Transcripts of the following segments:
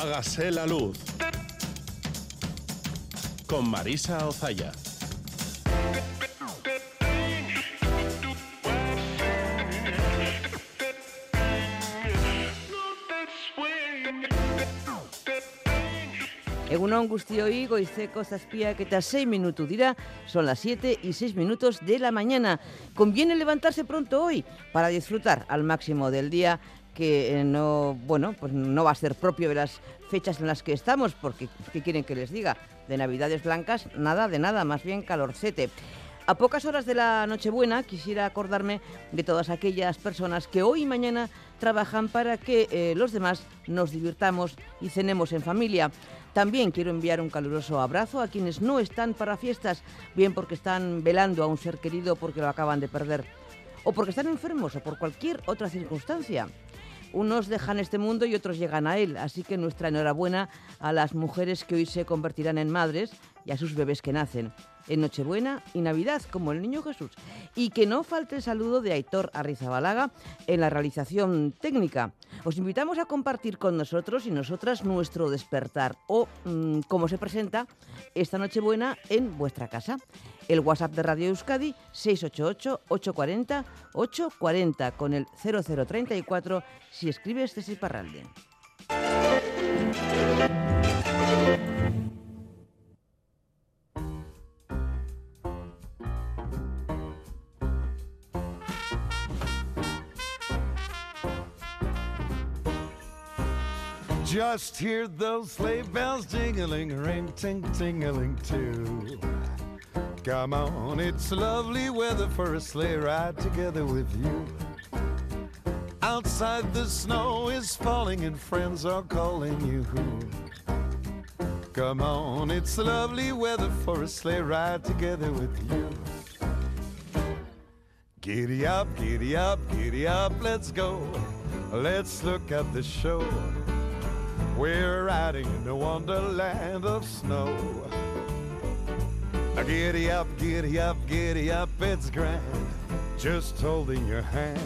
Hágase la luz. Con Marisa Ozaya. Egunon guztioi, goizeko zazpiak eta 6 minutos dirá, son las 7 y 6 minutos de la mañana. Conviene levantarse pronto hoy para disfrutar al máximo del día que eh, no, bueno, pues no va a ser propio de las fechas en las que estamos, porque ¿qué quieren que les diga? De Navidades blancas, nada de nada, más bien calorcete. A pocas horas de la Nochebuena quisiera acordarme de todas aquellas personas que hoy y mañana trabajan para que eh, los demás nos divirtamos y cenemos en familia. También quiero enviar un caluroso abrazo a quienes no están para fiestas, bien porque están velando a un ser querido porque lo acaban de perder, o porque están enfermos o por cualquier otra circunstancia. Unos dejan este mundo y otros llegan a él, así que nuestra enhorabuena a las mujeres que hoy se convertirán en madres y a sus bebés que nacen en Nochebuena y Navidad, como el Niño Jesús. Y que no falte el saludo de Aitor Arrizabalaga en la realización técnica. Os invitamos a compartir con nosotros y nosotras nuestro despertar o mm, cómo se presenta esta Nochebuena en vuestra casa. El WhatsApp de Radio Euskadi 688-840-840 con el 0034 si escribes desde Parralde. Just hear those sleigh bells jingling, ring, ting, tingling too. Come on, it's lovely weather for a sleigh ride together with you. Outside the snow is falling and friends are calling you. Come on, it's lovely weather for a sleigh ride together with you. Giddy up, giddy up, giddy up, let's go. Let's look at the show. We're riding in the wonderland of snow. Giddy up, giddy up, giddy up, it's grand. Just holding your hand.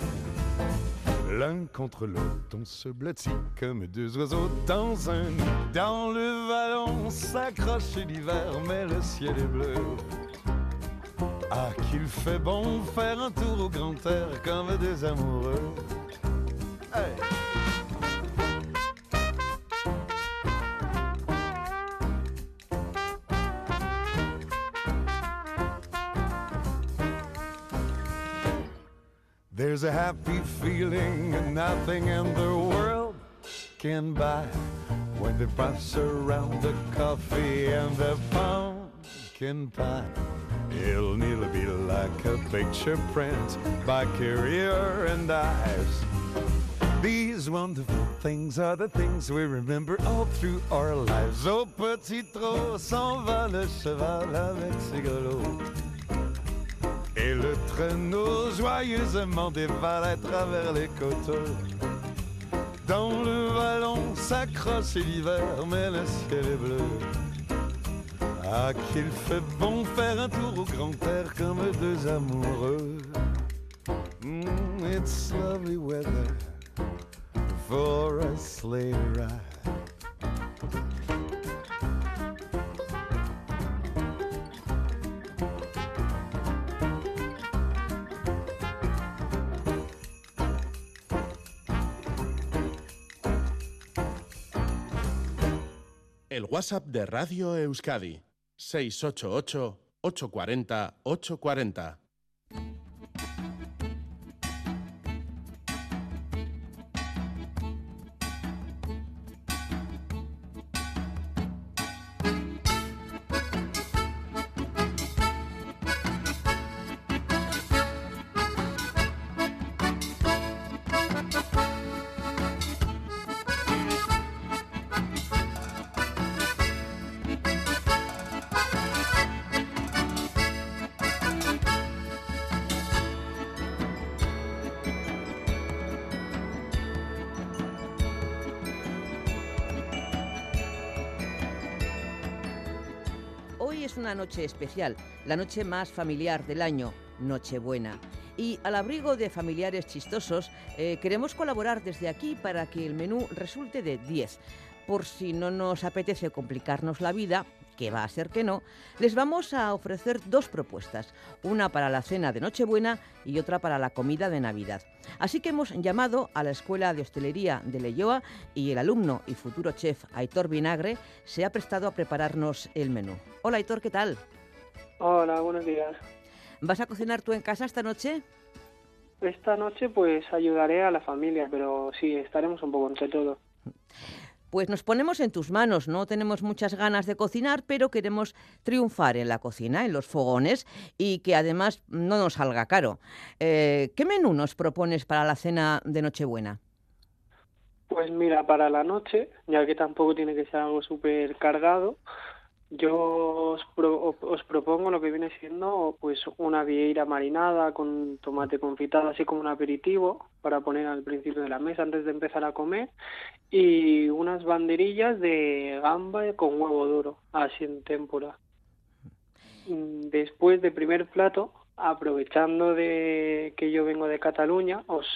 L'un contre l'autre, on se blottit comme deux oiseaux dans un nid. Dans le vallon s'accroche l'hiver, mais le ciel est bleu. Ah, qu'il fait bon faire un tour au grand air comme des amoureux. There's a happy feeling and nothing in the world can buy when they pass around the coffee and the pumpkin pie. It'll nearly be like a picture print by Carrier and Ives. These wonderful things are the things we remember all through our lives. Au petit trot s'en va le cheval avec ses. Traîneau joyeusement dévale à travers les coteaux. Dans le vallon s'accroche l'hiver, mais le ciel est bleu. Ah, qu'il fait bon faire un tour au grand air comme deux amoureux. Mm, it's lovely weather for a sleigh ride. WhatsApp de Radio Euskadi 688 840 840. Noche especial, la noche más familiar del año, Nochebuena. Y al abrigo de familiares chistosos, eh, queremos colaborar desde aquí para que el menú resulte de 10. por si no nos apetece complicarnos la vida, que va a ser que no, les vamos a ofrecer dos propuestas, una para la cena de Nochebuena y otra para la comida de Navidad. Así que hemos llamado a la Escuela de Hostelería de Leyoa y el alumno y futuro chef Aitor Vinagre se ha prestado a prepararnos el menú. Hola Aitor, ¿qué tal? Hola, buenos días. ¿Vas a cocinar tú en casa esta noche? Esta noche pues ayudaré a la familia, pero sí, estaremos un poco entre todos. Pues nos ponemos en tus manos, no tenemos muchas ganas de cocinar, pero queremos triunfar en la cocina, en los fogones y que además no nos salga caro. Eh, ¿Qué menú nos propones para la cena de Nochebuena? Pues mira, para la noche, ya que tampoco tiene que ser algo súper cargado, yo os, pro- os propongo lo que viene siendo pues una vieira marinada con tomate confitado, así como un aperitivo para poner al principio de la mesa antes de empezar a comer y unas banderillas de gamba con huevo duro, así en témpora. Mm, Después de primer plato, aprovechando de que yo vengo de Cataluña, os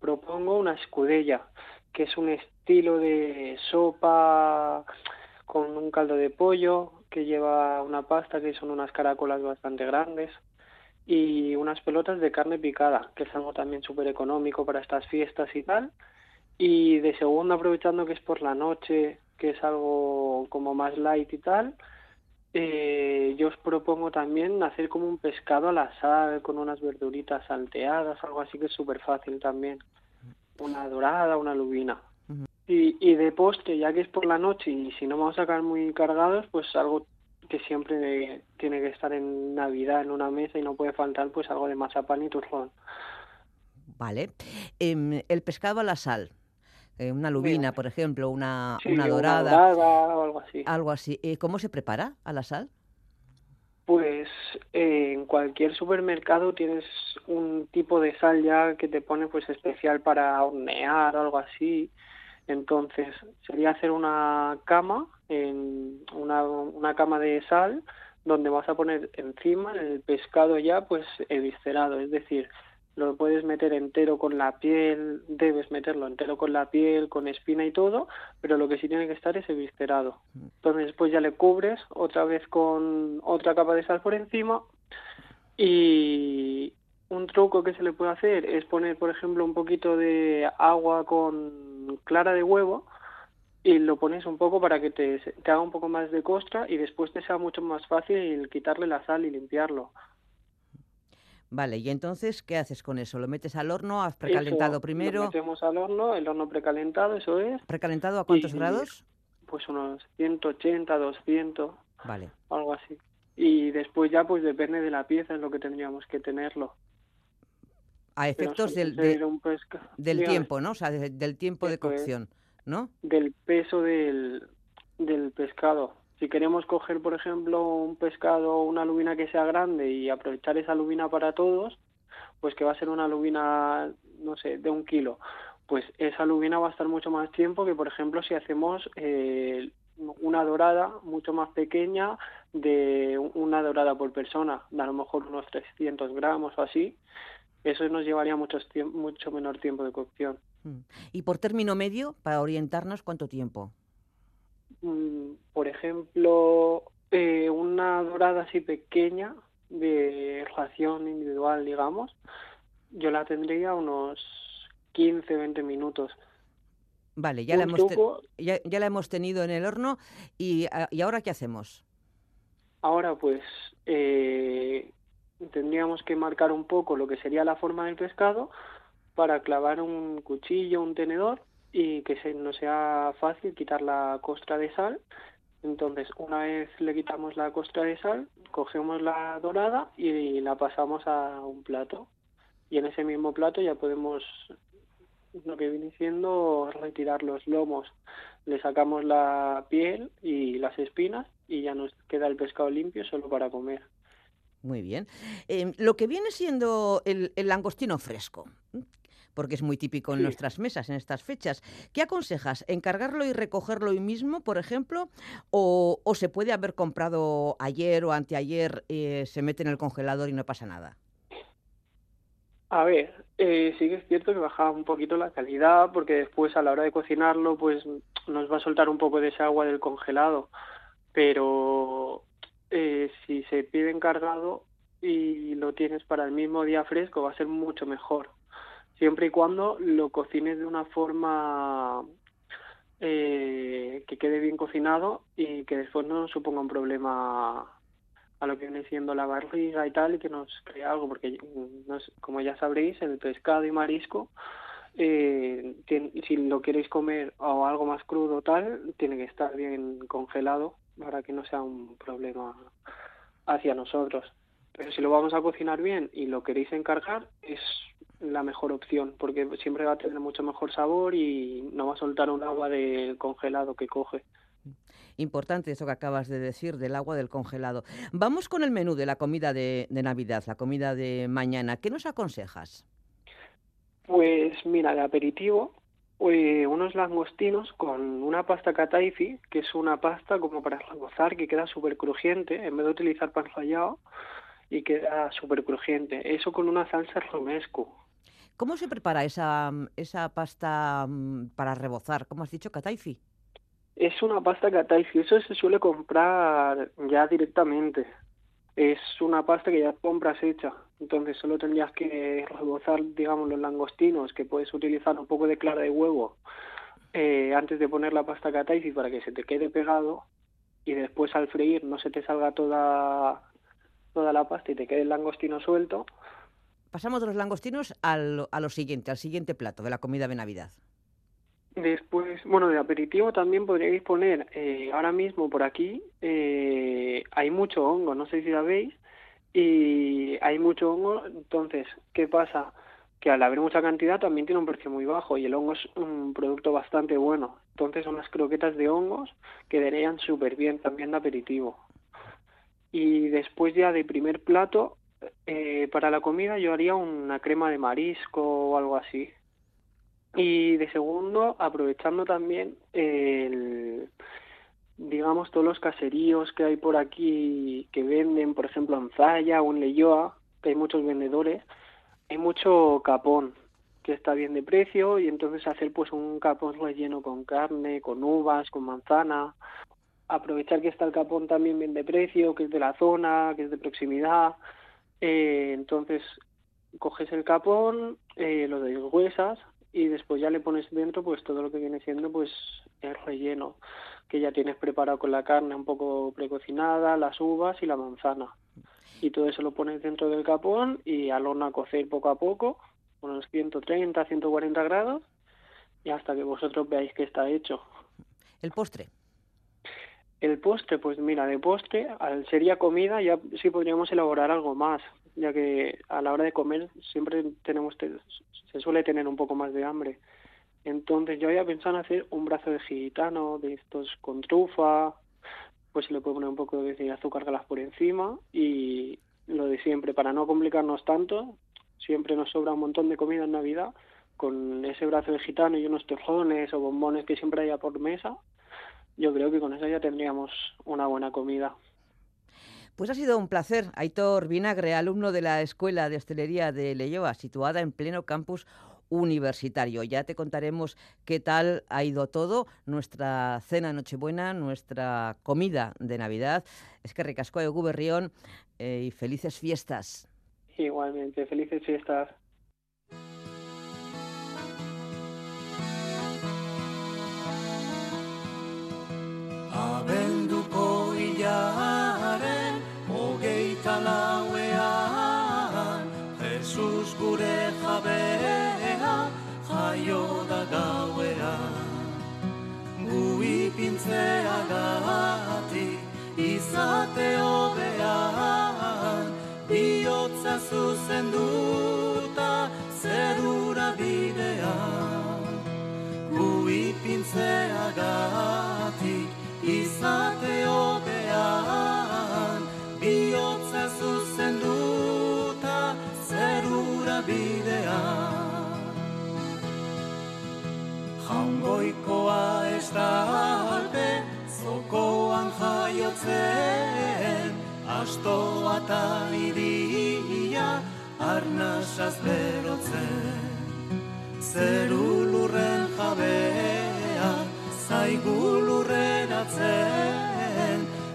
propongo una escudella, que es un estilo de sopa con un caldo de pollo que lleva una pasta que son unas caracolas bastante grandes y unas pelotas de carne picada, que es algo también súper económico para estas fiestas y tal. Y de segundo, aprovechando que es por la noche, que es algo como más light y tal, eh, yo os propongo también hacer como un pescado a la sal con unas verduritas salteadas, algo así que es súper fácil también. Una dorada, una lubina. Postre, ya que es por la noche y si no vamos a sacar muy cargados, pues algo que siempre tiene que estar en Navidad en una mesa y no puede faltar, pues algo de mazapán y turrón. Vale. Em, el pescado a la sal, eh, una lubina, por ejemplo, una, Sí, una una dorada, dorada o algo así. algo así. Eh, ¿Cómo se prepara a la sal? Pues eh, en cualquier supermercado tienes un tipo de sal ya que te pone pues especial para hornear o algo así. Entonces sería hacer una cama, en una, cama de sal donde vas a poner encima el pescado ya pues eviscerado, es decir, lo puedes meter entero con la piel, debes meterlo entero con la piel, con espina y todo, pero lo que sí tiene que estar es eviscerado. Entonces después ya le cubres otra vez con otra capa de sal por encima y un truco que se le puede hacer es poner, por ejemplo, un poquito de agua con clara de huevo y lo pones un poco para que te, te haga un poco más de costra y después te sea mucho más fácil quitarle la sal y limpiarlo. Vale, y entonces, ¿qué haces con eso? ¿Lo metes al horno? ¿Has precalentado Eso primero? Lo metemos al horno, el horno precalentado, eso es, ¿Precalentado a cuántos y- grados? pues unos 180, 200, Vale. algo así. Y después ya pues depende de la pieza en lo que tendríamos que tenerlo. A efectos del, de- del tiempo, ¿no? O sea, de- del tiempo de cocción, ¿no? Del peso del, del pescado. Si queremos coger, por ejemplo, un pescado una lubina que sea grande y aprovechar esa lubina para todos, pues que va a ser una lubina, no sé, de un kilo, pues esa lubina va a estar mucho más tiempo que, por ejemplo, si hacemos eh, una dorada mucho más pequeña de una dorada por persona, de a lo mejor unos 300 gramos o así, eso nos llevaría mucho, mucho menor tiempo de cocción. Mm. Y por término medio, para orientarnos, ¿cuánto tiempo? Mm, por ejemplo, eh, una dorada así pequeña de ración individual, digamos, yo la tendría unos 15, 20 minutos. Vale, ya la, hemos truco, ya, ya la hemos tenido en el horno y, ah, ¿y ahora qué hacemos? ahora pues eh, tendríamos que marcar un poco lo que sería la forma del pescado para clavar un cuchillo, un tenedor y que se, no sea fácil quitar la costra de sal. Entonces, una vez le quitamos la costra de sal, cogemos la dorada y la pasamos a un plato. Y en ese mismo plato ya podemos, lo que viene siendo, retirar los lomos. Le sacamos la piel y las espinas y ya nos queda el pescado limpio solo para comer. Muy bien. Em, lo que viene siendo el, el langostino fresco, porque es muy típico en Sí. nuestras mesas en estas fechas. ¿Qué aconsejas? ¿Encargarlo y recogerlo hoy mismo, por ejemplo? ¿O, o se puede haber comprado ayer o anteayer, eh, se mete en el congelador y no pasa nada? A ver, eh, sí que es cierto que baja un poquito la calidad porque después a la hora de cocinarlo pues nos va a soltar un poco de ese agua del congelado, pero eh, si se pide encargado y lo tienes para el mismo día fresco va a ser mucho mejor, siempre y cuando lo cocines de una forma eh, que quede bien cocinado y que después no suponga un problema a lo que viene siendo la barriga y tal y que nos crea algo porque como ya sabréis el pescado y marisco eh, si lo queréis comer o algo más crudo tal tiene que estar bien congelado para que no sea un problema hacia nosotros pero si lo vamos a cocinar bien y lo queréis encargar es la mejor opción porque siempre va a tener mucho mejor sabor y no va a soltar un agua del congelado que coge Importante eso que acabas de decir del agua del congelado. Vamos con el menú de la comida de, Navidad, la comida de mañana. ¿Qué nos aconsejas? Pues mira, de aperitivo, eh, unos langostinos con una pasta kataifi, que es una pasta como para gozar, que queda súper crujiente, en vez de utilizar pan rallado, y queda súper crujiente. Eso con una salsa romesco. ¿Cómo se prepara esa, esa pasta mm, para rebozar? ¿Cómo has dicho, kataifi? Es una pasta y eso se suele comprar ya directamente. Es una pasta que ya compras hecha, entonces solo tendrías que rebozar, digamos, los langostinos, que puedes utilizar un poco de clara de huevo eh, antes de poner la pasta kataifi para que se te quede pegado y después al freír no se te salga toda, toda la pasta y te quede el langostino suelto. Pasamos de los langostinos al, a lo siguiente, al siguiente plato de la comida de Navidad. Después, bueno, de aperitivo también podríais poner, eh, ahora mismo por aquí eh, hay mucho hongo, no sé si la veis, y hay mucho hongo, entonces, ¿qué pasa? Que al haber mucha cantidad también tiene un precio muy bajo y el hongo es un producto bastante bueno. Entonces, unas croquetas de hongos quedarían súper bien también de aperitivo. Y después ya de primer plato, eh, para la comida yo haría una crema de marisco o algo así. Y de segundo, aprovechando también el, digamos, todos los caseríos que hay por aquí que venden, por ejemplo, en Zaya o en Leyoa, que hay muchos vendedores, hay mucho capón que está bien de precio y entonces hacer pues un capón relleno con carne, con uvas, con manzana, aprovechar que está el capón también bien de precio, que es de la zona, que es de proximidad, eh, entonces coges el capón, eh, lo deshuesas, y después ya le pones dentro pues todo lo que viene siendo pues el relleno que ya tienes preparado con la carne un poco precocinada, las uvas y la manzana. Y todo eso lo pones dentro del capón y al horno a cocer poco a poco, unos 130, 140 grados y hasta que vosotros veáis que está hecho. ¿El postre? El postre, pues mira, de postre, al sería comida, ya sí podríamos elaborar algo más, ya que a la hora de comer siempre tenemos se suele tener un poco más de hambre. Entonces yo había pensado en hacer un brazo de gitano de estos con trufa, pues se le puede poner un poco de azúcar galas por encima y lo de siempre, para no complicarnos tanto, siempre nos sobra un montón de comida en Navidad, con ese brazo de gitano y unos torjones o bombones que siempre haya por mesa, yo creo que con eso ya tendríamos una buena comida. Pues ha sido un placer. Aitor Vinagre, alumno de la Escuela de Hostelería de Leyoa, situada en pleno campus universitario. Ya te contaremos qué tal ha ido todo, nuestra cena Nochebuena, nuestra comida de Navidad. Es que recasco de Guberrión eh, y felices fiestas. Igualmente, felices fiestas. Ipintzeagatik izate hobean bihotza zuzenduta zerura bidean. Gu ipintzeagatik izate hobean bihotza zuzenduta zerura bidean jaungoikoa ez da jaiotzen. Astoa eta iria arnasaz berotzen Zeru lurren jabea zaigu lurreratzen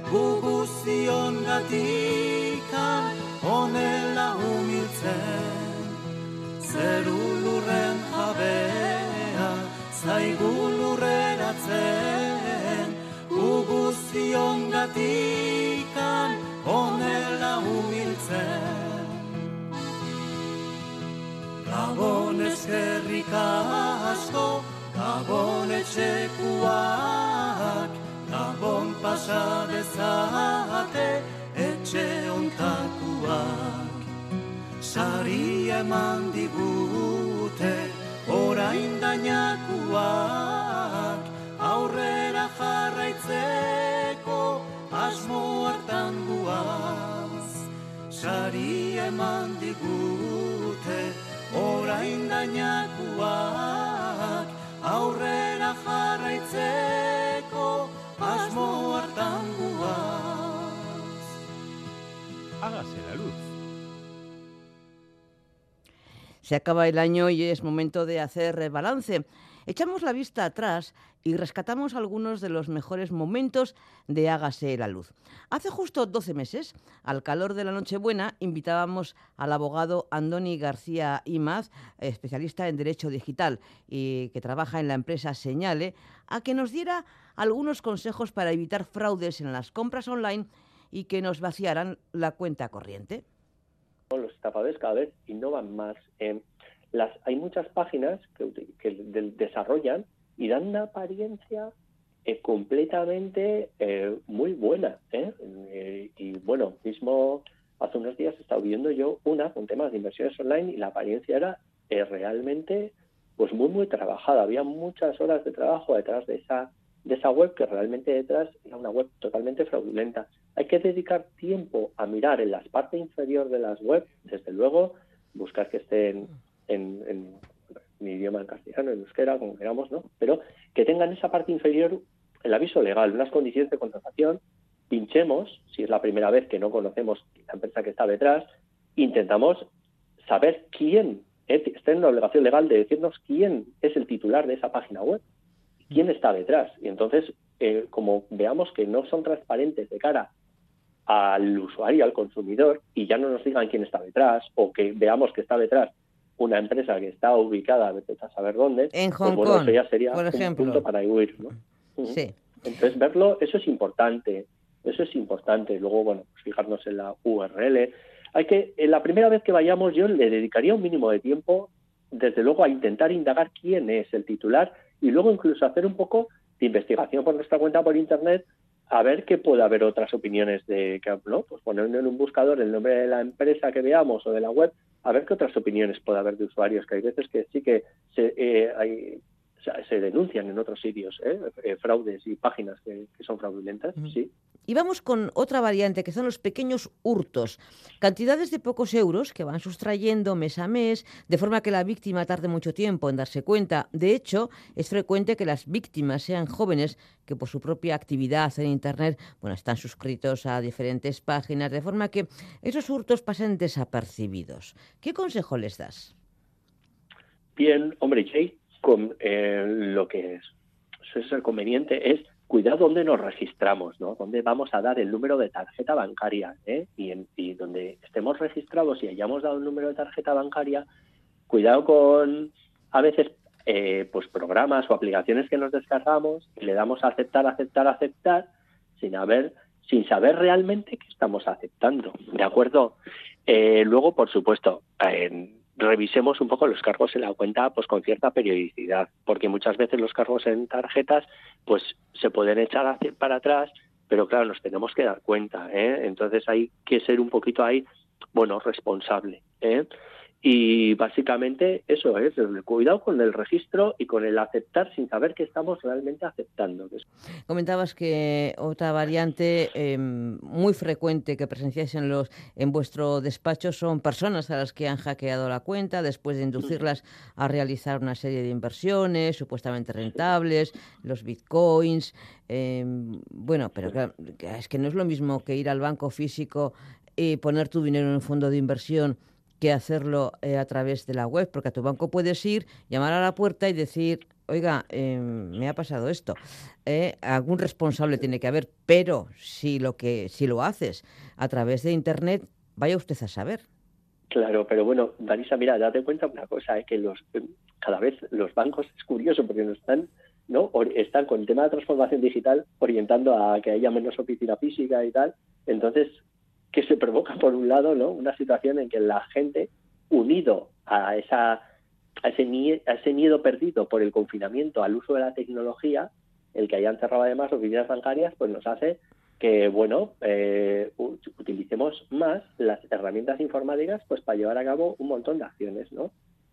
Guguzion gatikan onela humiltzen. Zeru lurren jabea zaigu lurreratzen Guguzion gatikan onela humiltzen Gabon eskerrik asko, Gabon etxekuak, Gabon pasa dezate etxe ontakuak. Sari eman digute orain dainakuak, aurrera jarraitzeko asmo hartan guaz. Sari eman digute orain dainakuak aurrera jarraitzeko asmo hartan guaz. Hágase la luz. Se acaba el año y es momento de hacer balance. Echamos la vista atrás y rescatamos algunos de los mejores momentos de Hágase la Luz. Hace justo 12 meses, al calor de la Nochebuena, invitábamos al abogado Andoni García Imaz, especialista en Derecho Digital y que trabaja en la empresa Señale, a que nos diera algunos consejos para evitar fraudes en las compras online y que nos vaciaran la cuenta corriente. Los estafadores cada vez innovan más. Eh, las, hay muchas páginas que, que de, desarrollan y dan una apariencia eh, completamente eh, muy buena. ¿eh? y bueno, mismo hace unos días he estado viendo yo una con temas de inversiones online y la apariencia era realmente pues muy muy trabajada. Había muchas horas de trabajo detrás de esa de esa web que realmente detrás era una web totalmente fraudulenta. Hay que dedicar tiempo a mirar en la parte inferior de las webs, desde luego, buscar que estén en, en, en, idioma en castellano, en euskera, como queramos, ¿no? Pero que tengan esa parte inferior el aviso legal, unas condiciones de contratación, pinchemos, si es la primera vez que no conocemos la empresa que está detrás, intentamos saber quién está en la obligación legal de decirnos quién es el titular de esa página web, quién está detrás. Y entonces, eh, como veamos que no son transparentes de cara al usuario, al consumidor, y ya no nos digan quién está detrás, o que veamos que está detrás una empresa que está ubicada, a saber dónde, en Hong pues bueno, Kong, eso ya sería por un ejemplo. punto para huir, ¿no? Uh -huh. Sí. Entonces, verlo, eso es importante, eso es importante. Luego, bueno, pues fijarnos en la URL. Hay que, en la primera vez que vayamos, yo le dedicaría un mínimo de tiempo, desde luego, a intentar indagar quién es el titular y luego incluso hacer un poco de investigación por nuestra cuenta por internet a ver qué puede haber otras opiniones de que no pues poner en un buscador el nombre de la empresa que veamos o de la web a ver qué otras opiniones puede haber de usuarios que hay veces que sí que se, eh, hay, o sea, se denuncian en otros sitios ¿eh? Eh, fraudes y páginas que, que son fraudulentas sí y vamos con otra variante, que son los pequeños hurtos. Cantidades de pocos euros que van sustrayendo mes a mes, de forma que la víctima tarde mucho tiempo en darse cuenta. De hecho, es frecuente que las víctimas sean jóvenes que por su propia actividad en Internet bueno, están suscritos a diferentes páginas, de forma que esos hurtos pasen desapercibidos. ¿Qué consejo les das? Bien, hombre, Jay, con eh, lo que es, es el conveniente es cuidado dónde nos registramos, ¿no? Dónde vamos a dar el número de tarjeta bancaria, ¿eh? Y, en, y donde estemos registrados y hayamos dado el número de tarjeta bancaria, cuidado con a veces eh, pues programas o aplicaciones que nos descargamos y le damos a aceptar, aceptar, aceptar, sin haber, sin saber realmente qué estamos aceptando, ¿de acuerdo? Eh, luego, por supuesto, en revisemos un poco los cargos en la cuenta pues con cierta periodicidad, porque muchas veces los cargos en tarjetas pues se pueden echar para atrás, pero claro, nos tenemos que dar cuenta, ¿eh? entonces hay que ser un poquito ahí, bueno, responsable. ¿eh? Y básicamente eso es, el cuidado con el registro y con el aceptar sin saber que estamos realmente aceptando. Comentabas que otra variante eh, muy frecuente que presenciáis en, los, en vuestro despacho son personas a las que han hackeado la cuenta después de inducirlas a realizar una serie de inversiones supuestamente rentables, los bitcoins. Eh, bueno, pero es que no es lo mismo que ir al banco físico y poner tu dinero en un fondo de inversión que hacerlo eh, a través de la web, porque a tu banco puedes ir, llamar a la puerta y decir, oiga, eh, me ha pasado esto. Eh, algún responsable tiene que haber, pero si lo que si lo haces a través de internet, vaya usted a saber. Claro, pero bueno, Marisa, mira, date cuenta una cosa, es que los cada vez los bancos es curioso porque nos están no están con el tema de transformación digital orientando a que haya menos oficina física y tal. Entonces, que se provoca por un lado, ¿no? Una situación en que la gente unido a esa a ese, miedo, perdido por el confinamiento al uso de la tecnología, el que hayan cerrado además oficinas bancarias, pues nos hace que, bueno, eh, utilicemos más las herramientas informáticas pues para llevar a cabo un montón de acciones, ¿no?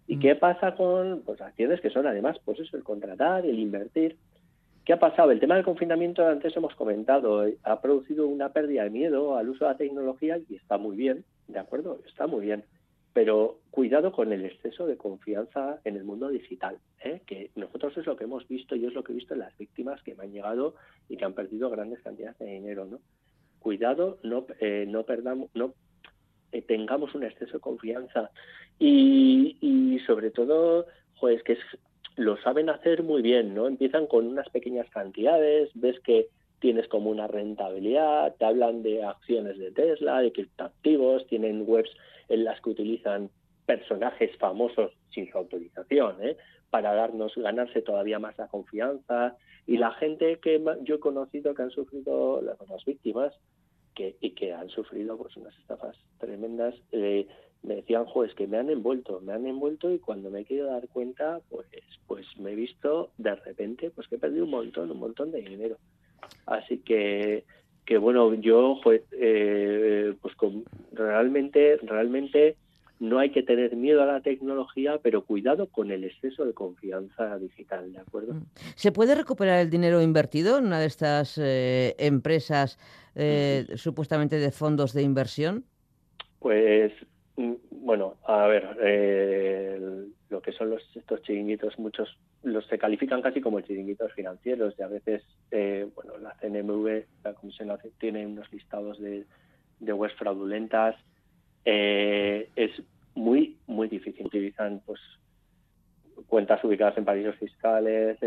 ¿Y mm. qué pasa con pues, acciones que son además, pues eso, el contratar, el invertir? ¿Qué ha pasado? El tema del confinamiento, antes hemos comentado, ha producido una pérdida de miedo al uso de la tecnología y está muy bien, ¿de acuerdo? Está muy bien pero cuidado con el exceso de confianza en el mundo digital, ¿eh? que nosotros es lo que hemos visto y es lo que he visto en las víctimas que me han llegado y que han perdido grandes cantidades de dinero, ¿no? Cuidado, no, eh, no perdamos, no eh, tengamos un exceso de confianza y, y sobre todo, pues que lo saben hacer muy bien, ¿no? Empiezan con unas pequeñas cantidades, ves que tienes como una rentabilidad, te hablan de acciones de Tesla, de criptoactivos, tienen webs en las que utilizan personajes famosos sin su autorización, ¿eh? para darnos, ganarse todavía más la confianza. Y la gente que yo he conocido que han sufrido, las víctimas, que, y que han sufrido pues unas estafas tremendas, eh, me decían, juez, que me han envuelto, me han envuelto y cuando me he querido dar cuenta, pues, pues me he visto de repente, pues que he perdido un montón, un montón de dinero. Así que que bueno, yo pues, eh, pues con, realmente, realmente no hay que tener miedo a la tecnología, pero cuidado con el exceso de confianza digital, ¿de acuerdo? Mm. ¿Se puede recuperar el dinero invertido en una de estas eh, empresas eh, supuestamente de fondos de inversión? Pues bueno, a ver, lo que son los, estos chiringuitos, muchos los se califican casi como chiringuitos financieros y a veces, eh, bueno, la CNMV, la Comisión tiene unos listados de, de webs fraudulentas. Eh, es muy, muy difícil. Utilizan pues cuentas ubicadas en paraísos fiscales,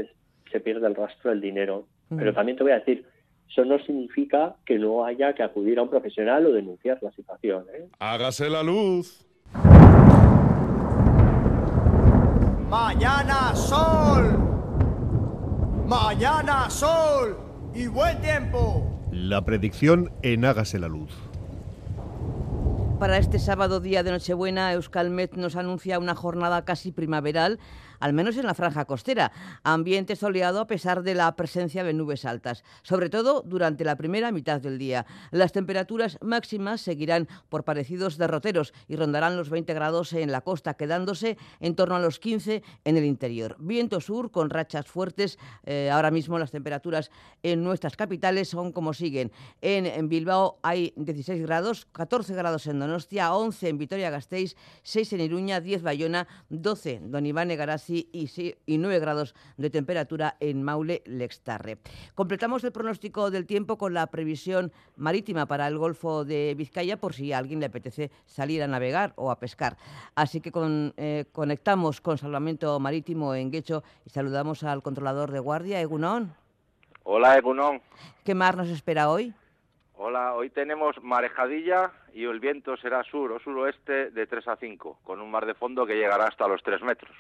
se pierde el rastro del dinero. Mm. Pero también te voy a decir, eso no significa que no haya que acudir a un profesional o denunciar la situación. ¿eh? Hágase la luz. Mañana sol. Mañana sol y buen tiempo. La predicción en Hágase la Luz. Para este sábado, día de Nochebuena, Euskalmet nos anuncia una jornada casi primaveral al menos en la franja costera. Ambiente soleado a pesar de la presencia de nubes altas, sobre todo durante la primera mitad del día. Las temperaturas máximas seguirán por parecidos derroteros y rondarán los 20 grados en la costa, quedándose en torno a los 15 en el interior. Viento sur con rachas fuertes. Eh, ahora mismo las temperaturas en nuestras capitales son como siguen. En, Bilbao hay 16 grados, 14 grados en Donostia, 11 en Vitoria-Gasteiz, 6 en Iruña, 10 Bayona, 12 Don Iván Y, 9 grados de temperatura en Maule Lextarre. Completamos el pronóstico del tiempo con la previsión marítima para el Golfo de Vizcaya por si a alguien le apetece salir a navegar o a pescar. Así que eh, conectamos con Salvamento Marítimo en Guecho y saludamos al controlador de guardia, Egunón. Hola, Egunón. ¿Qué mar nos espera hoy? Hola, hoy tenemos marejadilla y el viento será sur o suroeste de 3 a 5, con un mar de fondo que llegará hasta los 3 metros.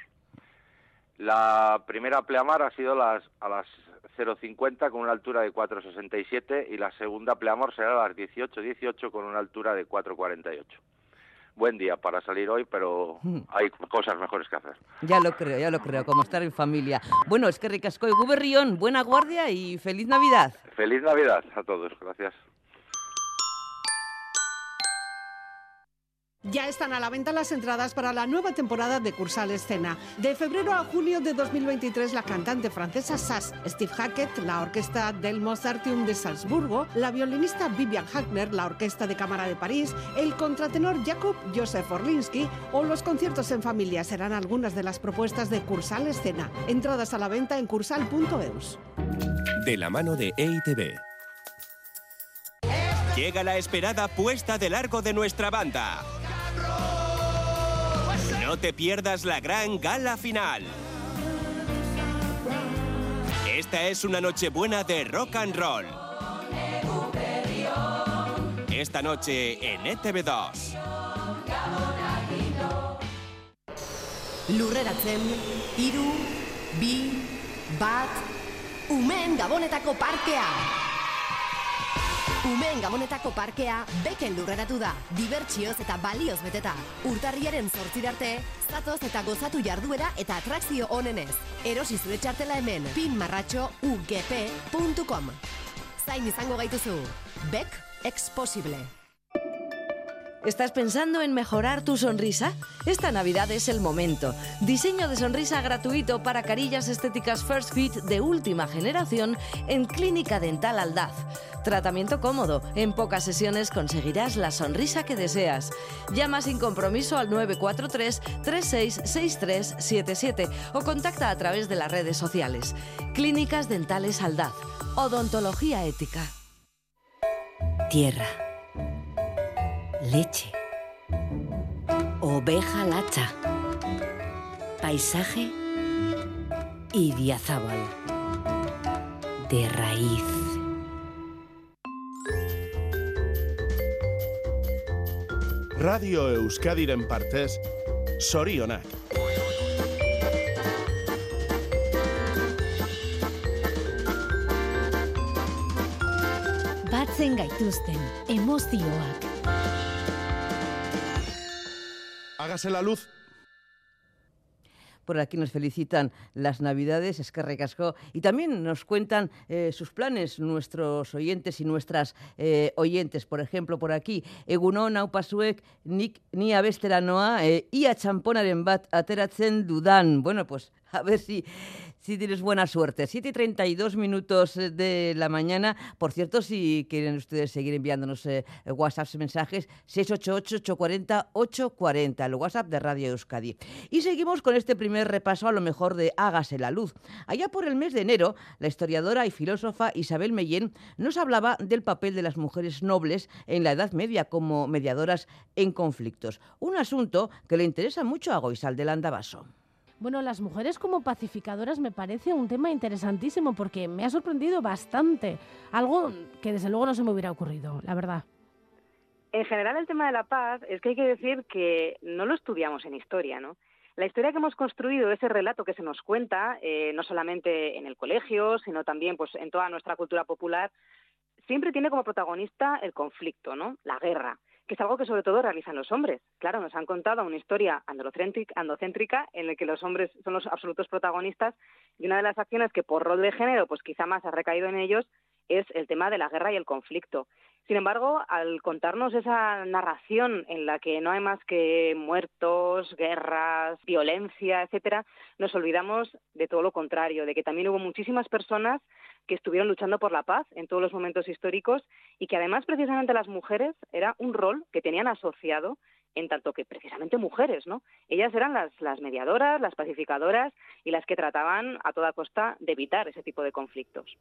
La primera pleamar ha sido las, a las 0,50 con una altura de 4,67 y la segunda pleamar será a las 18,18 con una altura de 4,48. Buen día para salir hoy, pero hmm. hay cosas mejores que hacer. Ya lo creo, ya lo creo, como estar en familia. Bueno, es que ricasco y Guberrión, buena guardia y feliz Navidad. Feliz Navidad a todos, gracias. Ya están a la venta las entradas para la nueva temporada de Cursal Escena. De febrero a junio de 2023, la cantante francesa Sass, Steve Hackett, la orquesta del Mozartium de Salzburgo, la violinista Vivian Hackner, la Orquesta de Cámara de París, el contratenor Jakub Josef Orlinsky o los conciertos en familia serán algunas de las propuestas de Cursal Escena. Entradas a la venta en cursal.eus. De la mano de EITB. Llega la esperada puesta de largo de nuestra banda. No te pierdas la gran gala final. Esta es una noche buena de rock and roll. Esta noche en E ETV2. Lurreratzen, hiru, bi, bat, umeen gabonetako parkea! Umeen gabonetako parkea beken lurreratu da, dibertsioz eta balioz beteta. Urtarriaren zortzirarte, zatoz eta gozatu jarduera eta atrakzio onenez. Erosi zure txartela hemen, pinmarratxougp.com Zain izango gaituzu, Bek Exposible. ¿Estás pensando en mejorar tu sonrisa? Esta Navidad es el momento. Diseño de sonrisa gratuito para carillas estéticas First Fit de última generación en Clínica Dental Aldaz. Tratamiento cómodo. En pocas sesiones conseguirás la sonrisa que deseas. Llama sin compromiso al 943 366377 o contacta a través de las redes sociales. Clínicas Dentales Aldaz. Odontología ética. Tierra. Leche. Oveja lacha. Paisaje. Y diazábal. De raíz. Radio Euskadiren partez, sorionak. Batzen gaituzten emozioak. Hágase la luz. Por aquí nos felicitan las Navidades, es que y también nos cuentan eh, sus planes nuestros oyentes y nuestras eh, oyentes. Por ejemplo, por aquí, Egunon Aupasuek, nik ni abesteranoa, eh, ia txamponaren bat ateratzen dudan. Bueno, pues a ver si, si tienes buena suerte. 7 y 32 minutos eh, de la mañana. Por cierto, si quieren ustedes seguir enviándonos eh, WhatsApp mensajes, 688-840-840, el WhatsApp de Radio Euskadi. Y seguimos con este primer repaso a lo mejor de Hágase la luz. Allá por el mes de enero, la historiadora y filósofa Isabel Mellén nos hablaba del papel de las mujeres nobles en la Edad Media como mediadoras en conflictos. Un asunto que le interesa mucho a Goisal del Andabaso. Bueno, las mujeres como pacificadoras me parece un tema interesantísimo porque me ha sorprendido bastante. Algo que desde luego no se me hubiera ocurrido, la verdad. En general el tema de la paz es que hay que decir que no lo estudiamos en historia, ¿no? La historia que hemos construido, ese relato que se nos cuenta, eh, no solamente en el colegio, sino también pues, en toda nuestra cultura popular, siempre tiene como protagonista el conflicto, ¿no? La guerra es algo que sobre todo realizan los hombres. Claro, nos han contado una historia androcéntrica en la que los hombres son los absolutos protagonistas y una de las acciones que por rol de género pues quizá más ha recaído en ellos es el tema de la guerra y el conflicto. Sin embargo, al contarnos esa narración en la que no hay más que muertos, guerras, violencia, etcétera, nos olvidamos de todo lo contrario, de que también hubo muchísimas personas que estuvieron luchando por la paz en todos los momentos históricos y que además precisamente las mujeres era un rol que tenían asociado en tanto que precisamente mujeres, ¿no? Ellas eran las, las mediadoras, las pacificadoras y las que trataban a toda costa de evitar ese tipo de conflictos.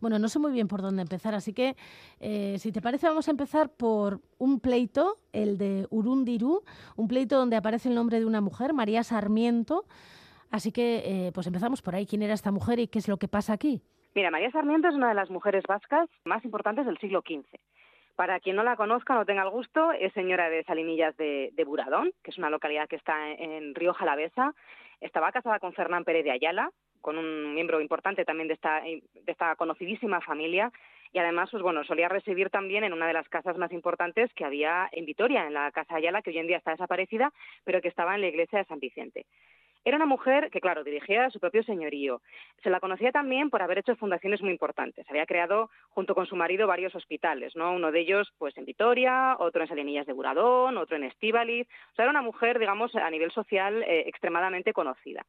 Bueno, no sé muy bien por dónde empezar, así que eh, si te parece vamos a empezar por un pleito, el de Urundiru, un pleito donde aparece el nombre de una mujer, María Sarmiento. Así que eh, pues empezamos por ahí. ¿Quién era esta mujer y qué es lo que pasa aquí? Mira, María Sarmiento es una de las mujeres vascas más importantes del siglo XV. Para quien no la conozca o no tenga el gusto, es señora de Salinillas de, Buradón, que es una localidad que está en, en Río Jalavesa. Estaba casada con Fernán Pérez de Ayala, con un miembro importante también de esta, de esta conocidísima familia. Y además, pues bueno, solía recibir también en una de las casas más importantes que había en Vitoria, en la Casa Ayala, que hoy en día está desaparecida, pero que estaba en la iglesia de San Vicente. Era una mujer que, claro, dirigía su propio señorío. Se la conocía también por haber hecho fundaciones muy importantes. Había creado, junto con su marido, varios hospitales, ¿no? Uno de ellos, pues, en Vitoria, otro en Salinillas de Buradón, otro en Estíbaliz. O sea, era una mujer, digamos, a nivel social eh, extremadamente conocida.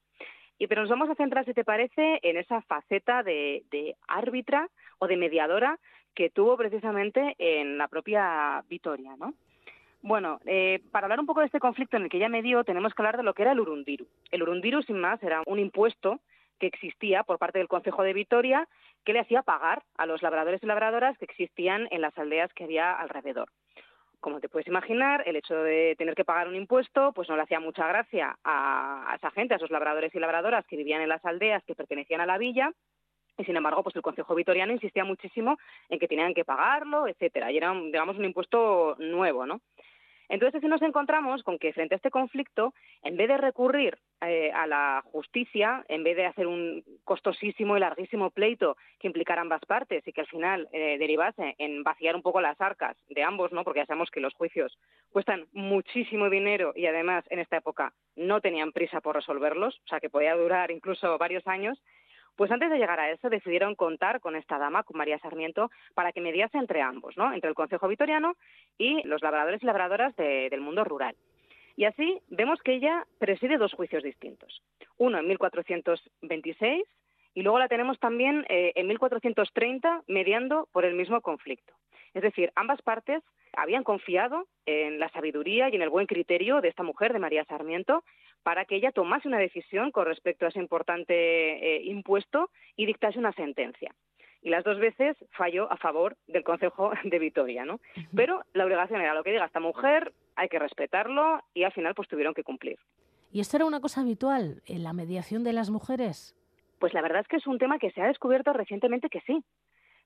Y pero nos vamos a centrar, si te parece, en esa faceta de, de árbitra o de mediadora que tuvo precisamente en la propia Vitoria, ¿no? Bueno, eh, para hablar un poco de este conflicto en el que ella me dio, tenemos que hablar de lo que era el Urundiru. El Urundiru, sin más, era un impuesto que existía por parte del Consejo de Vitoria que le hacía pagar a los labradores y labradoras que existían en las aldeas que había alrededor. como te puedes imaginar, el hecho de tener que pagar un impuesto, pues no le hacía mucha gracia a, esa gente, a esos labradores y labradoras que vivían en las aldeas que pertenecían a la villa, y sin embargo, pues el Consejo Vitoriano insistía muchísimo en que tenían que pagarlo, etcétera, y era, digamos, un impuesto nuevo, ¿no? Entonces, sí nos encontramos con que frente a este conflicto, en vez de recurrir eh, a la justicia, en vez de hacer un costosísimo y larguísimo pleito que implicara ambas partes y que al final eh, derivase en vaciar un poco las arcas de ambos, ¿no? Porque ya sabemos que los juicios cuestan muchísimo dinero y además en esta época no tenían prisa por resolverlos, o sea que podía durar incluso varios años. Pues antes de llegar a eso decidieron contar con esta dama, con María Sarmiento, para que mediase entre ambos, ¿no? Entre el Consejo Vitoriano y los labradores y labradoras de- del mundo rural. Y así vemos que ella preside dos juicios distintos. Uno en 1426 y luego la tenemos también eh, en 1430 mediando por el mismo conflicto. Es decir, ambas partes habían confiado en la sabiduría y en el buen criterio de esta mujer, de María Sarmiento, para que ella tomase una decisión con respecto a ese importante eh, impuesto y dictase una sentencia. Y las dos veces falló a favor del Consejo de Vitoria, ¿no? Pero la obligación era lo que diga esta mujer, hay que respetarlo y al final pues tuvieron que cumplir. ¿Y esto era una cosa habitual en la mediación de las mujeres? Pues la verdad es que es un tema que se ha descubierto recientemente que sí,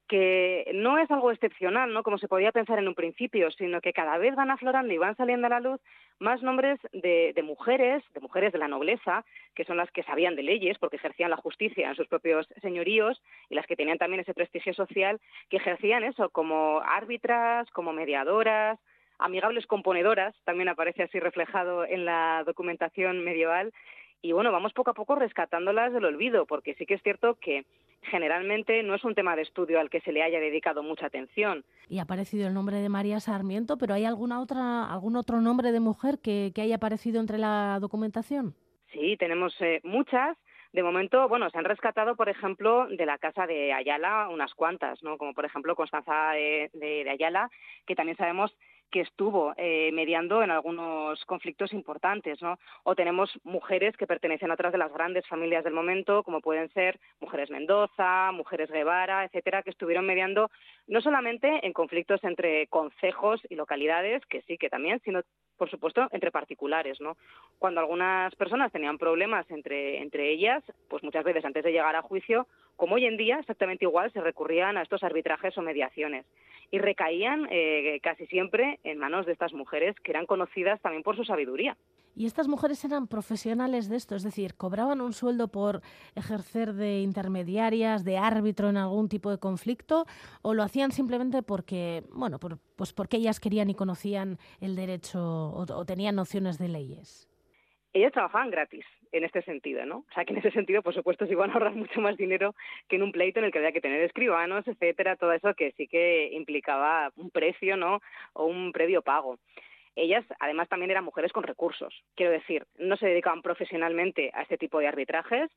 que no es algo excepcional, ¿no? Como se podía pensar en un principio, sino que cada vez van aflorando y van saliendo a la luz más nombres de, de mujeres, de mujeres de la nobleza, que son las que sabían de leyes porque ejercían la justicia en sus propios señoríos y las que tenían también ese prestigio social, que ejercían eso como árbitras, como mediadoras, amigables componedoras, también aparece así reflejado en la documentación medieval. Y bueno, vamos poco a poco rescatándolas del olvido, porque sí que es cierto que generalmente no es un tema de estudio al que se le haya dedicado mucha atención. Y ha aparecido el nombre de María Sarmiento, pero ¿hay alguna otra, algún otro nombre de mujer que, que haya aparecido entre la documentación? Sí, tenemos eh, muchas. De momento, bueno, se han rescatado, por ejemplo, de la casa de Ayala unas cuantas, ¿no? Como por ejemplo Constanza de, de- de Ayala, que también sabemos que estuvo eh, mediando en algunos conflictos importantes, ¿no? O tenemos mujeres que pertenecen a otras de las grandes familias del momento, como pueden ser mujeres Mendoza, mujeres Guevara, etcétera, que estuvieron mediando no solamente en conflictos entre concejos y localidades, que sí, que también, sino por supuesto, entre particulares, ¿no? Cuando algunas personas tenían problemas entre, entre ellas, pues muchas veces antes de llegar a juicio, como hoy en día, exactamente igual, se recurrían a estos arbitrajes o mediaciones. Y recaían eh, casi siempre en manos de estas mujeres que eran conocidas también por su sabiduría. ¿Y estas mujeres eran profesionales de esto? Es decir, ¿cobraban un sueldo por ejercer de intermediarias, de árbitro en algún tipo de conflicto? ¿O lo hacían simplemente porque, bueno, por- pues porque ellas querían y conocían el derecho o, o tenían nociones de leyes? ellas trabajaban gratis en este sentido, ¿no? O sea, que en ese sentido, por supuesto, se iban a ahorrar mucho más dinero que en un pleito en el que había que tener escribanos, etcétera, todo eso que sí que implicaba un precio, ¿no? O un previo pago. Ellas, además, también eran mujeres con recursos. Quiero decir, no se dedicaban profesionalmente a este tipo de arbitrajes,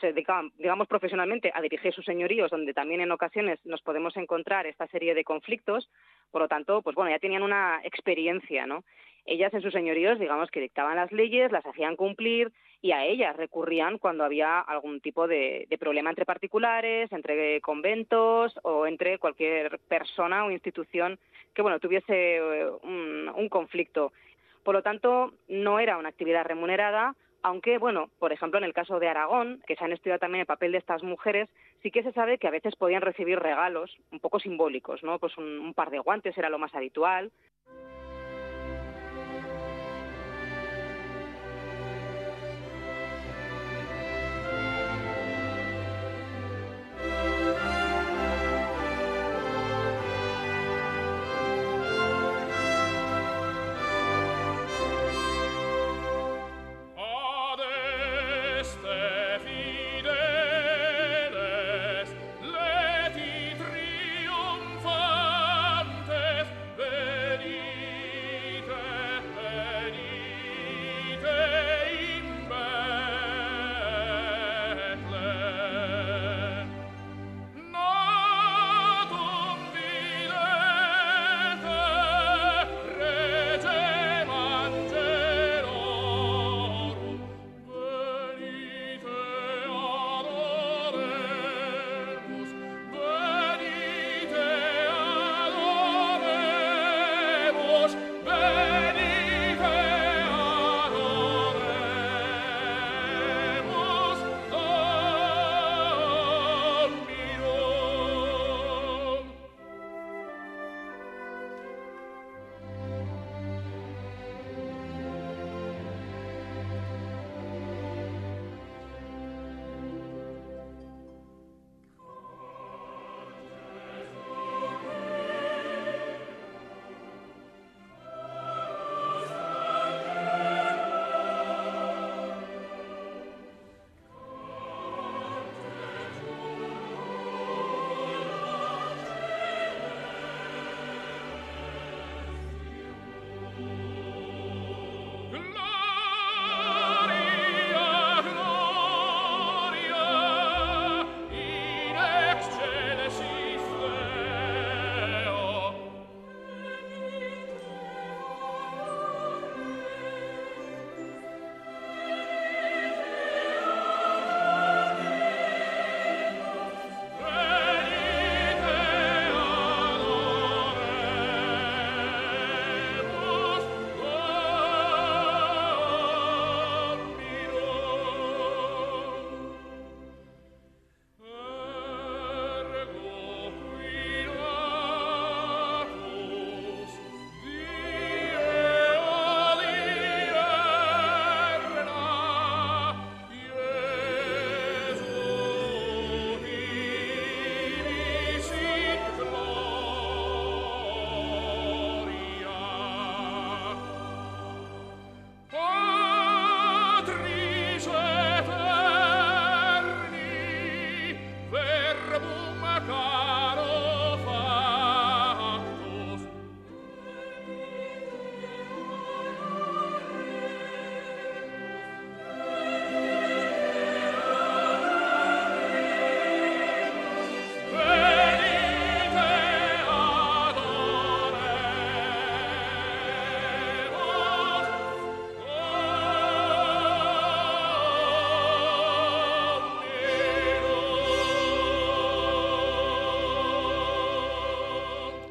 se dedicaban, digamos, profesionalmente a dirigir sus señoríos, donde también en ocasiones nos podemos encontrar esta serie de conflictos. Por lo tanto, pues bueno, ya tenían una experiencia, ¿no? Ellas en sus señoríos, digamos, que dictaban las leyes, las hacían cumplir y a ellas recurrían cuando había algún tipo de, problema entre particulares, entre conventos o entre cualquier persona o institución que, bueno, tuviese eh, un, conflicto. Por lo tanto, no era una actividad remunerada, aunque, bueno, por ejemplo, en el caso de Aragón, que se han estudiado también el papel de estas mujeres, sí que se sabe que a veces podían recibir regalos un poco simbólicos, ¿no? Pues un par de guantes era lo más habitual.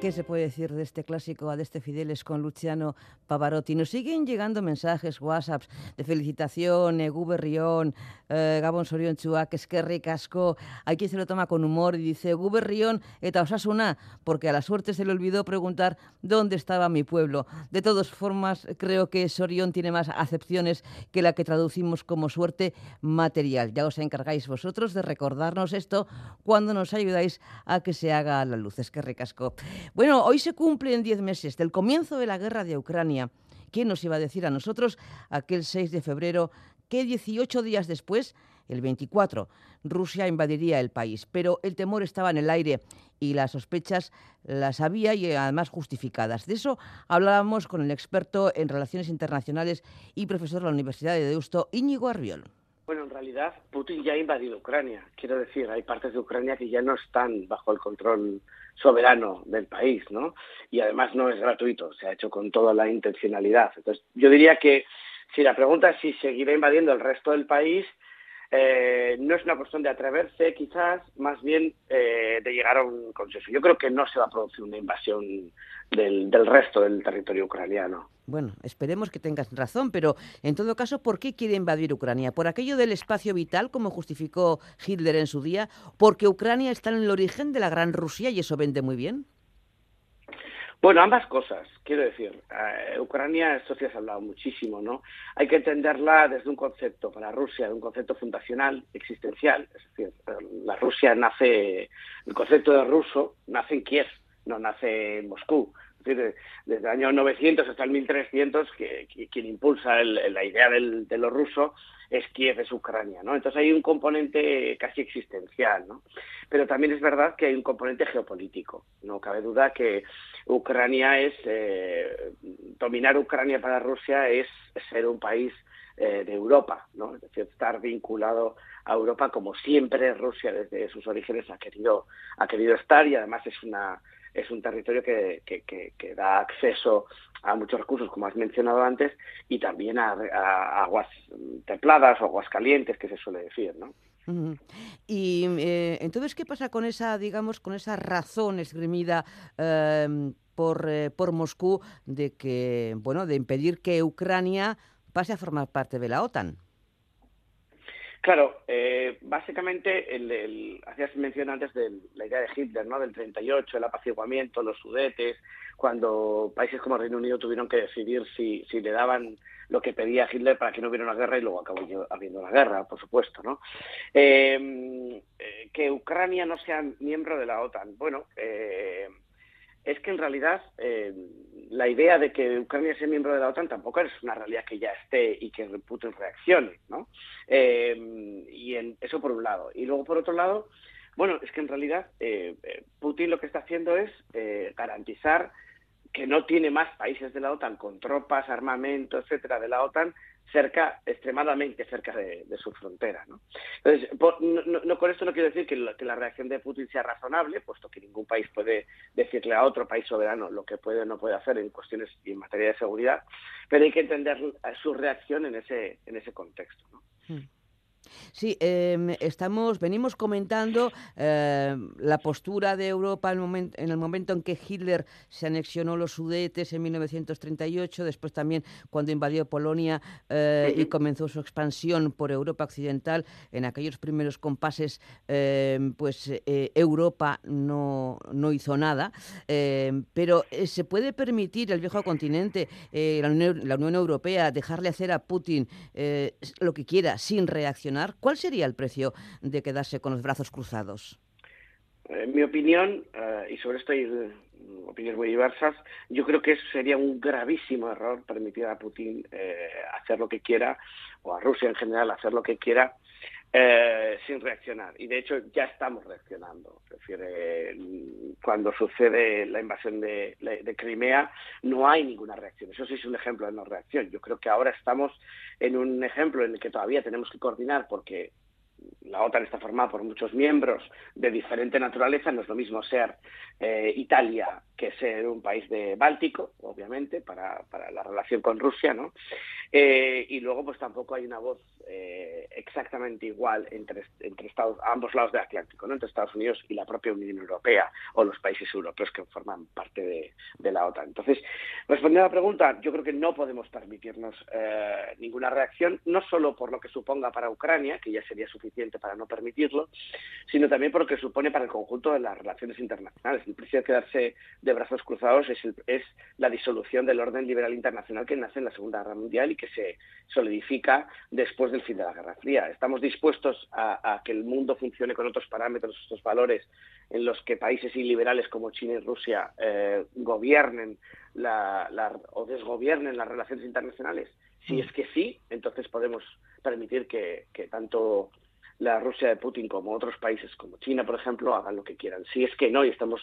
¿Qué se puede decir de este clásico, de este Fideles con Luciano Pavarotti? Nos siguen llegando mensajes, WhatsApps de felicitación, Egu Berrión, eh, Gabon Sorion Chuak, Esquerri Casco. Hay quien se lo toma con humor y dice, Egu Berrión, eta Osasuna, porque a la suerte se le olvidó preguntar dónde estaba mi pueblo. De todas formas, creo que Sorión tiene más acepciones que la que traducimos como suerte material. Ya os encargáis vosotros de recordarnos esto cuando nos ayudáis a que se haga a la luz. Esquerri Casco. Bueno, hoy se cumplen 10 meses del comienzo de la guerra de Ucrania. ¿Quién nos iba a decir a nosotros aquel 6 de febrero que 18 días después, el 24, Rusia invadiría el país? Pero el temor estaba en el aire y las sospechas las había y además justificadas. De eso hablábamos con el experto en relaciones internacionales y profesor de la Universidad de Deusto, Íñigo Arriol. Bueno, en realidad Putin ya ha invadido Ucrania. Quiero decir, hay partes de Ucrania que ya no están bajo el control soberano del país, ¿no? Y además no es gratuito, se ha hecho con toda la intencionalidad. Entonces, yo diría que si la pregunta es si seguirá invadiendo el resto del país, eh, no es una cuestión de atreverse, quizás, más bien eh, de llegar a un consenso. Yo creo que no se va a producir una invasión del, del resto del territorio ucraniano. Bueno, esperemos que tengas razón, pero en todo caso, ¿por qué quiere invadir Ucrania? ¿Por aquello del espacio vital, como justificó Hitler en su día? ¿Porque Ucrania está en el origen de la Gran Rusia y eso vende muy bien? Bueno, ambas cosas, quiero decir. Eh, Ucrania, esto sí has hablado muchísimo, ¿no? Hay que entenderla desde un concepto para Rusia, de un concepto fundacional, existencial. Es decir, la Rusia nace, el concepto de ruso nace en Kiev, no nace en Moscú. Es decir, desde el año 900 hasta el 1300, que, quien impulsa la idea de lo ruso es Kiev, es Ucrania, ¿no? Entonces hay un componente casi existencial, ¿no? Pero también es verdad que hay un componente geopolítico. No cabe duda que Ucrania es, eh, dominar Ucrania para Rusia es ser un país eh, de Europa, ¿no? Es decir, estar vinculado a Europa como siempre Rusia desde sus orígenes ha querido, ha querido estar y además es una es un territorio que, que, que, da acceso a muchos recursos, como has mencionado antes, y también a, a aguas templadas o aguas calientes, que se suele decir, ¿no? Y eh, entonces, ¿qué pasa con esa, digamos, con esa razón esgrimida eh, por, eh, por Moscú de que, bueno, de impedir que Ucrania pase a formar parte de la OTAN? Claro, eh, básicamente el, el, hacías mención antes de la idea de Hitler, ¿no? Del 38, el apaciguamiento, los sudetes, cuando países como Reino Unido tuvieron que decidir si, si le daban lo que pedía Hitler para que no hubiera una guerra y luego acabó habiendo una guerra, por supuesto, ¿no? Eh, que Ucrania no sea miembro de la OTAN. Bueno, eh, es que en realidad eh, la idea de que Ucrania sea miembro de la OTAN tampoco es una realidad que ya esté y que Putin reaccione, ¿no? Eh, y en, eso por un lado. Y luego por otro lado, bueno, es que en realidad eh, Putin lo que está haciendo es garantizar que no tiene más países de la OTAN con tropas, armamento, etcétera, de la OTAN cerca, extremadamente cerca de, su frontera. ¿no? Entonces, no, con esto no quiero decir que la, reacción de Putin sea razonable, puesto que ningún país puede decirle a otro país soberano lo que puede o no puede hacer en cuestiones y en materia de seguridad, pero hay que entender su reacción en ese, en ese contexto. ¿no? Hmm. Sí, eh, estamos, venimos comentando eh, la postura de Europa en el, momento, en el, momento, en que Hitler se anexionó los Sudetes en 1938, después también cuando invadió Polonia eh, y comenzó su expansión por Europa Occidental. En aquellos primeros compases, pues Europa no, no, hizo nada, pero se puede permitir el viejo continente, la Unión, la, Unión, Europea, dejarle hacer a Putin lo que quiera sin reaccionar. ¿Cuál sería el precio de quedarse con los brazos cruzados? En mi opinión, uh, y sobre esto hay uh, opiniones muy diversas, yo creo que sería un gravísimo error permitir a Putin eh, hacer lo que quiera, o a Rusia en general hacer lo que quiera, eh, sin reaccionar. Y de hecho ya estamos reaccionando. Es decir, eh, cuando sucede la invasión de, de, Crimea no hay ninguna reacción. Eso sí es un ejemplo de no reacción. Yo creo que ahora estamos en un ejemplo en el que todavía tenemos que coordinar porque la OTAN está formada por muchos miembros de diferente naturaleza, no es lo mismo ser eh, Italia que ser un país de Báltico, obviamente, para, para la relación con Rusia, ¿no? Eh, y luego, pues tampoco hay una voz eh, exactamente igual entre, entre Estados, ambos lados del Atlántico, ¿no? Entre Estados Unidos y la propia Unión Europea o los países europeos que forman parte de, de la OTAN. Entonces, respondiendo a la pregunta, yo creo que no podemos permitirnos ninguna reacción, no solo por lo que suponga para Ucrania, que ya sería suficiente para no permitirlo, sino también por lo que supone para el conjunto de las relaciones internacionales. El precio de quedarse de brazos cruzados es, es la disolución del orden liberal internacional que nace en la Segunda Guerra Mundial y que se solidifica después del fin de la Guerra Fría. Estamos dispuestos a, que el mundo funcione con otros parámetros, otros valores, en los que países iliberales como China y Rusia eh, gobiernen o desgobiernen las relaciones internacionales. Si es que sí, entonces podemos permitir que tanto la Rusia de Putin como otros países como China, por ejemplo, hagan lo que quieran. Si es que no y estamos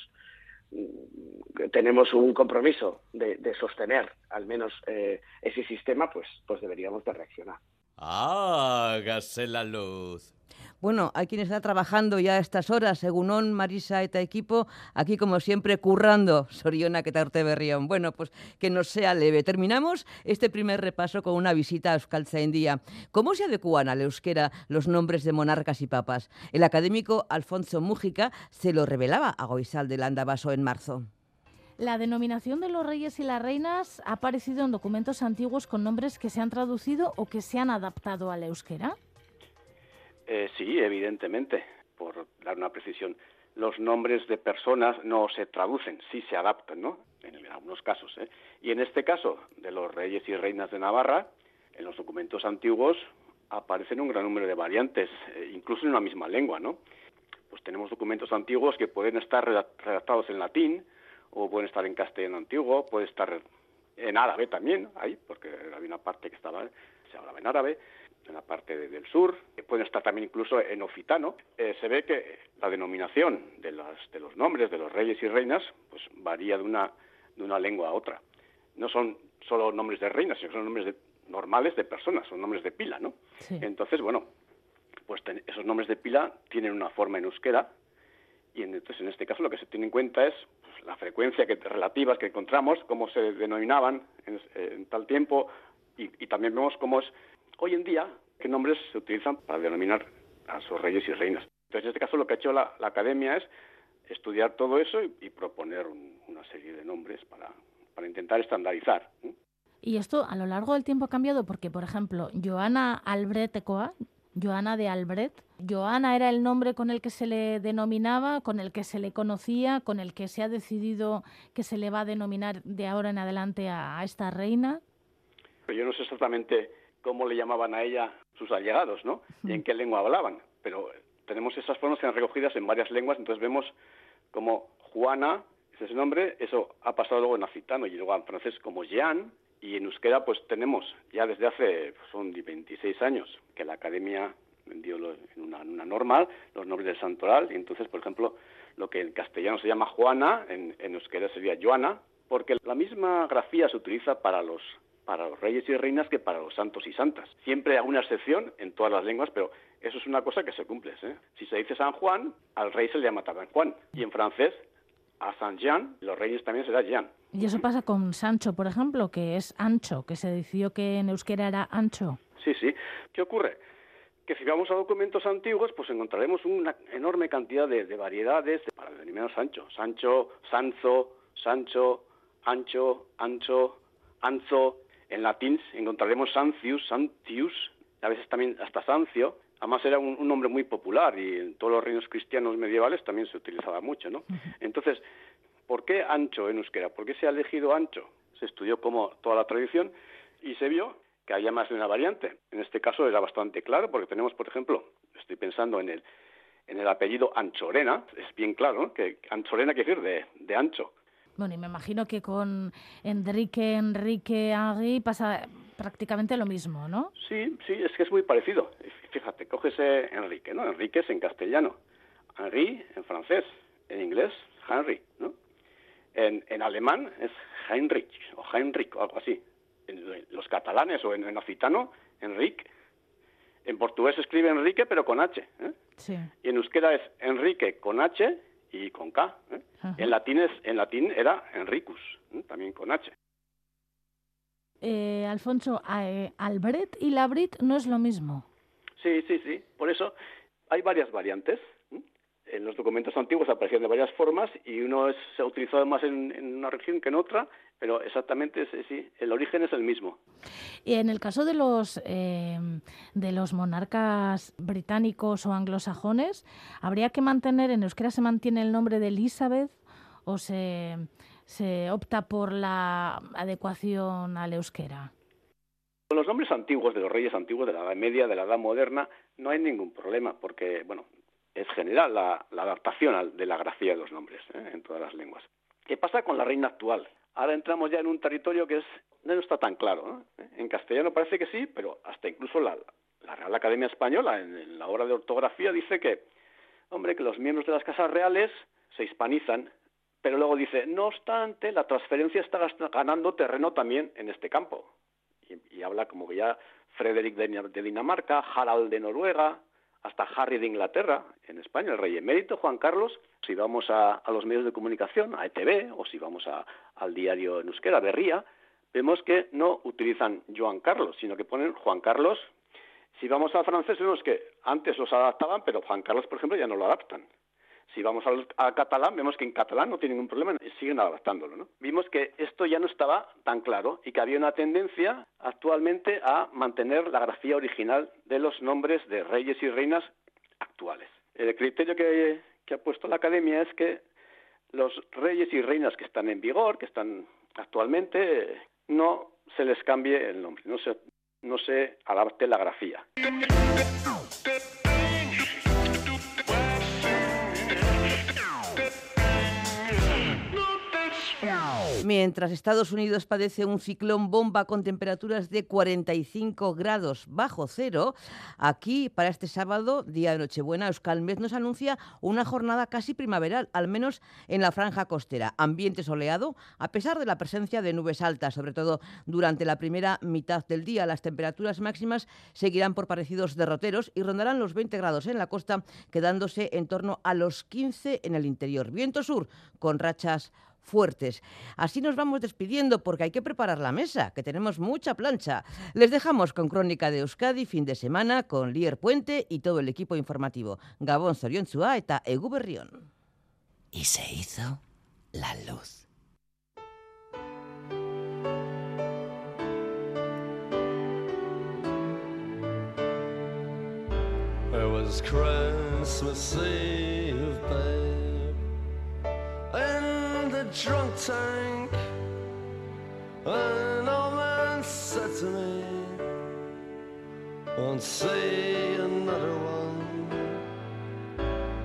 mm, tenemos un compromiso de, sostener al menos eh, ese sistema, pues, pues deberíamos de reaccionar. Hágase la luz. Bueno, hay quien está trabajando ya a estas horas, según on, Marisa eta equipo, aquí como siempre currando, Soriona que te berrión. Bueno, pues que nos sea leve. Terminamos este primer repaso con una visita a Euskaltzaindia. ¿Cómo se adecuan al euskera los nombres de monarcas y papas? El académico Alfonso Mújica se lo revelaba a Goizal del Andabaso en marzo. La denominación de los reyes y las reinas ha aparecido en documentos antiguos con nombres que se han traducido o que se han adaptado al euskera. Eh, sí, evidentemente, por dar una precisión. Los nombres de personas no se traducen, sí se adaptan, ¿no? En, algunos casos. ¿eh? Y en este caso, de los reyes y reinas de Navarra, en los documentos antiguos aparecen un gran número de variantes, eh, incluso en una misma lengua, ¿no? Pues tenemos documentos antiguos que pueden estar redactados en latín, o pueden estar en castellano antiguo, puede estar en árabe también, ahí, porque había una parte que estaba, se hablaba en árabe, en la parte del sur, que pueden estar también incluso en occitano, eh, se ve que la denominación de, de los nombres de los reyes y reinas pues varía de una, de una lengua a otra. No son solo nombres de reinas, sino que son nombres normales de personas, son nombres de pila, ¿no? Entonces, bueno, pues esos nombres de pila tienen una forma en euskera y entonces en este caso lo que se tiene en cuenta es pues, la frecuencia que, relativas que encontramos, cómo se denominaban en, tal tiempo y, y, también vemos cómo es hoy en día, qué nombres se utilizan para denominar a sus reyes y reinas. Entonces, en este caso, lo que ha hecho la, academia es estudiar todo eso y, proponer una serie de nombres para, para intentar estandarizar. Y esto a lo largo del tiempo ha cambiado porque, por ejemplo, Joana Albretecoa, Joana de Albret, Joana era el nombre con el que se le denominaba, con el que se le conocía, con el que se ha decidido que se le va a denominar de ahora en adelante a, a esta reina. Pero yo no sé exactamente cómo le llamaban a ella sus allegados, ¿no? Y en qué lengua hablaban. Pero tenemos esas formas que han recogidas en varias lenguas, entonces vemos como Juana, ese es el nombre, eso ha pasado luego en acitano y luego en francés como Jean, y en euskera pues tenemos ya desde hace, pues, son 26 años, que la academia dio en una, normal los nombres del santoral, y entonces, por ejemplo, lo que en castellano se llama Juana, en, en euskera sería Joana, porque la misma grafía se utiliza para los para los reyes y reinas que para los santos y santas. Siempre hay una excepción en todas las lenguas, pero eso es una cosa que se cumple. ¿eh? Si se dice San Juan, al rey se le llama también Juan. Y en francés, a San Jean, los reyes también será Jean. Y eso pasa con Sancho, por ejemplo, que es ancho, que se decidió que en euskera era ancho. Sí, sí. ¿Qué ocurre? Que si vamos a documentos antiguos, pues encontraremos una enorme cantidad de, variedades para denominar Sancho. Sancho, Sanzo, Sancho, Ancho, Ancho, Anzo, en latín encontraremos Sancius, Santius, a veces también hasta Sancio. Además era un, nombre muy popular y en todos los reinos cristianos medievales también se utilizaba mucho, ¿no? Entonces, ¿por qué ancho en euskera? ¿Por qué se ha elegido ancho? Se estudió como toda la tradición y se vio que había más de una variante. En este caso era bastante claro porque tenemos, por ejemplo, estoy pensando en el, en el apellido Anchorena, es bien claro, ¿no? que Anchorena quiere decir de, de ancho. Bueno, y me imagino que con Enrique, Enrique, Henri pasa prácticamente lo mismo, ¿no? Sí, sí, es que es muy parecido. fíjate, coges Enrique, ¿no? Enrique es en castellano, Henri en francés, en inglés, Henry, ¿no? En, en alemán es Heinrich o Heinrich o algo así. En los catalanes o en, en occitano, Enrique. En portugués se escribe Enrique pero con H. ¿eh? Sí. Y en euskera es Enrique con H y con K. ¿eh? En latín es, en latín era Enricus, ¿eh? también con H. Eh, Alfonso, eh, Albret y Labrit no es lo mismo. Sí, sí, sí. Por eso hay varias variantes. En los documentos antiguos aparecían de varias formas y uno es, se ha utilizado más en, en una región que en otra, pero exactamente sí, el origen es el mismo. Y en el caso de los eh, de los monarcas británicos o anglosajones, habría que mantener en euskera se mantiene el nombre de Elizabeth o se se opta por la adecuación al euskera. Con los nombres antiguos de los reyes antiguos de la Edad Media, de la Edad Moderna, no hay ningún problema porque, bueno, es general la, adaptación de la grafía de los nombres ¿eh? en todas las lenguas. ¿Qué pasa con la reina actual? Ahora entramos ya en un territorio que es no está tan claro. ¿no? En castellano parece que sí, pero hasta incluso la, la Real Academia Española, en, la obra de ortografía, dice que, hombre, que los miembros de las casas reales se hispanizan, pero luego dice, no obstante, la transferencia está ganando terreno también en este campo. Y, habla como que ya Frederick de, de Dinamarca, Harald de Noruega, hasta Harry de Inglaterra, en España, el rey emérito Juan Carlos, si vamos a, los medios de comunicación, a ETV, o si vamos al diario en euskera, Berría, vemos que no utilizan Joan Carlos, sino que ponen Juan Carlos. Si vamos al francés, vemos que antes los adaptaban, pero Juan Carlos, por ejemplo, ya no lo adaptan. Si vamos al, al catalán, vemos que en catalán no tiene ningún problema y siguen adaptándolo. ¿no? Vimos que esto ya no estaba tan claro y que había una tendencia actualmente a mantener la grafía original de los nombres de reyes y reinas actuales. El criterio que, que ha puesto la Academia es que los reyes y reinas que están en vigor, que están actualmente, eh, no se les cambie el nombre, no se, no se adapte la grafía. Mientras Estados Unidos padece un ciclón bomba con temperaturas de 45 grados bajo cero, aquí para este sábado, día de Nochebuena, Euskalmet nos anuncia una jornada casi primaveral, al menos en la franja costera. Ambiente soleado, a pesar de la presencia de nubes altas, sobre todo durante la primera mitad del día. Las temperaturas máximas seguirán por parecidos derroteros y rondarán los 20 grados en la costa, quedándose en torno a los 15 en el interior. Viento sur con rachas fuertes. Así nos vamos despidiendo porque hay que preparar la mesa, que tenemos mucha plancha. Les dejamos con Crónica de Euskadi fin de semana con Lier Puente y todo el equipo informativo. Gabón Zoriontzua eta Egu Berrión. Y se hizo la luz. It was Christmas Eve, drunk tank. An old man said to me, Won't see another one.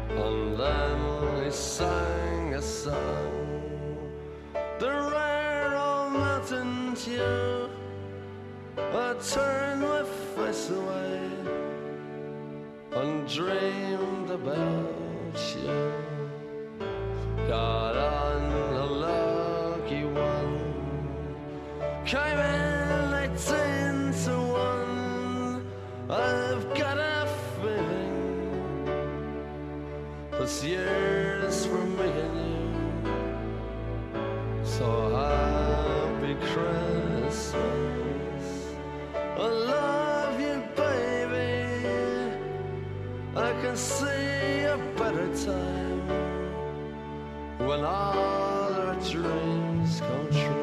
And then he sang a song, the rare old mountain tune. I turned my face away and dreamed about you. Got on came in eighteen to one. I've got a feeling this year's for me and you. So happy Christmas. I love you, baby. I can see a better time when all our dreams come true.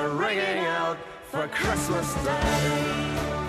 are ringing out for Christmas Day.